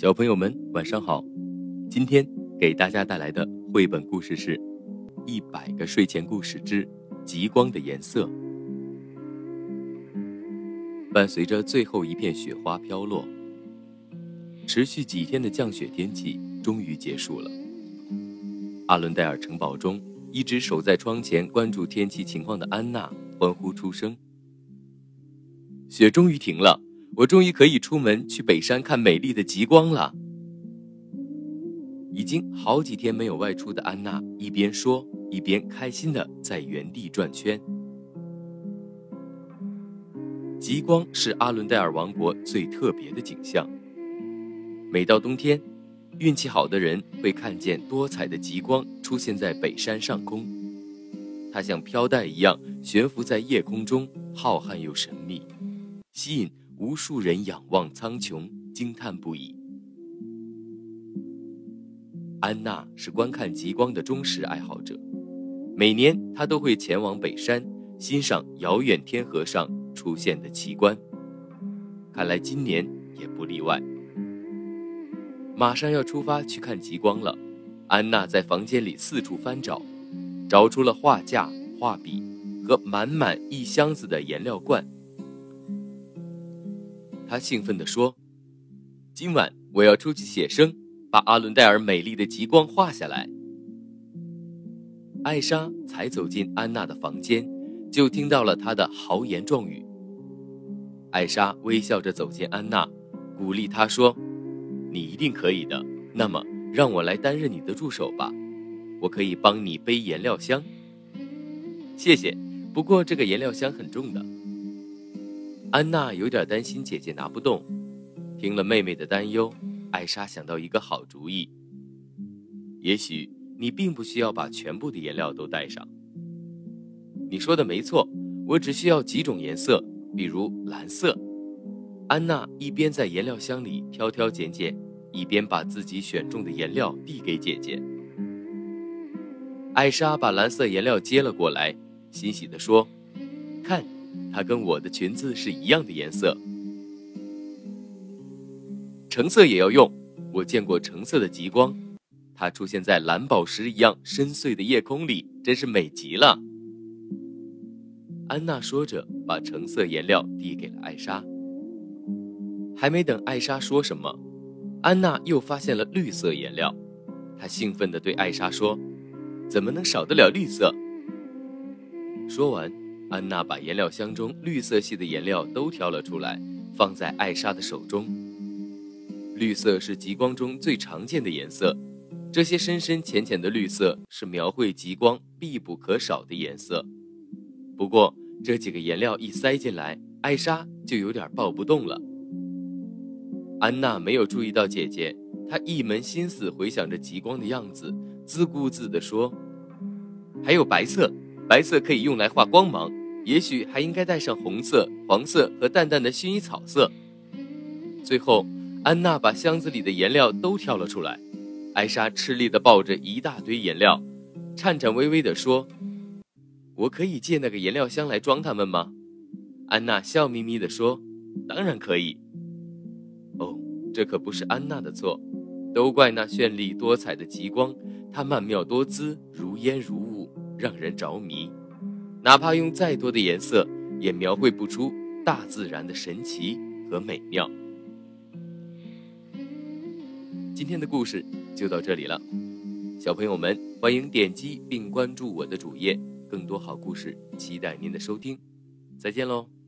小朋友们，晚上好！今天给大家带来的绘本故事是《一百个睡前故事之极光的颜色》。伴随着最后一片雪花飘落，持续几天的降雪天气终于结束了。阿伦戴尔城堡中，一直守在窗前关注天气情况的安娜欢呼出声：“雪终于停了！”我终于可以出门去北山看美丽的极光了。已经好几天没有外出的安娜一边说，一边开心的在原地转圈。极光是阿伦戴尔王国最特别的景象。每到冬天，运气好的人会看见多彩的极光出现在北山上空，它像飘带一样悬浮在夜空中，浩瀚又神秘，吸引。无数人仰望苍穹，惊叹不已。安娜是观看极光的忠实爱好者，每年她都会前往北山欣赏遥远天河上出现的奇观。看来今年也不例外。马上要出发去看极光了，安娜在房间里四处翻找，找出了画架、画笔和满满一箱子的颜料罐。他兴奋地说：“今晚我要出去写生，把阿伦戴尔美丽的极光画下来。”艾莎才走进安娜的房间，就听到了她的豪言壮语。艾莎微笑着走进安娜，鼓励她说：“你一定可以的。那么，让我来担任你的助手吧，我可以帮你背颜料箱。”谢谢，不过这个颜料箱很重的。安娜有点担心姐姐拿不动，听了妹妹的担忧，艾莎想到一个好主意。也许你并不需要把全部的颜料都带上。你说的没错，我只需要几种颜色，比如蓝色。安娜一边在颜料箱里挑挑拣拣，一边把自己选中的颜料递给姐姐。艾莎把蓝色颜料接了过来，欣喜地说：“看。”它跟我的裙子是一样的颜色，橙色也要用。我见过橙色的极光，它出现在蓝宝石一样深邃的夜空里，真是美极了。安娜说着，把橙色颜料递给了艾莎。还没等艾莎说什么，安娜又发现了绿色颜料，她兴奋地对艾莎说：“怎么能少得了绿色？”说完。安娜把颜料箱中绿色系的颜料都挑了出来，放在艾莎的手中。绿色是极光中最常见的颜色，这些深深浅浅的绿色是描绘极光必不可少的颜色。不过，这几个颜料一塞进来，艾莎就有点抱不动了。安娜没有注意到姐姐，她一门心思回想着极光的样子，自顾自地说：“还有白色，白色可以用来画光芒。”也许还应该带上红色、黄色和淡淡的薰衣草色。最后，安娜把箱子里的颜料都挑了出来。艾莎吃力地抱着一大堆颜料，颤颤巍巍地说：“我可以借那个颜料箱来装它们吗？”安娜笑眯眯地说：“当然可以。”哦，这可不是安娜的错，都怪那绚丽多彩的极光，它曼妙多姿，如烟如雾，让人着迷。哪怕用再多的颜色，也描绘不出大自然的神奇和美妙。今天的故事就到这里了，小朋友们欢迎点击并关注我的主页，更多好故事期待您的收听，再见喽。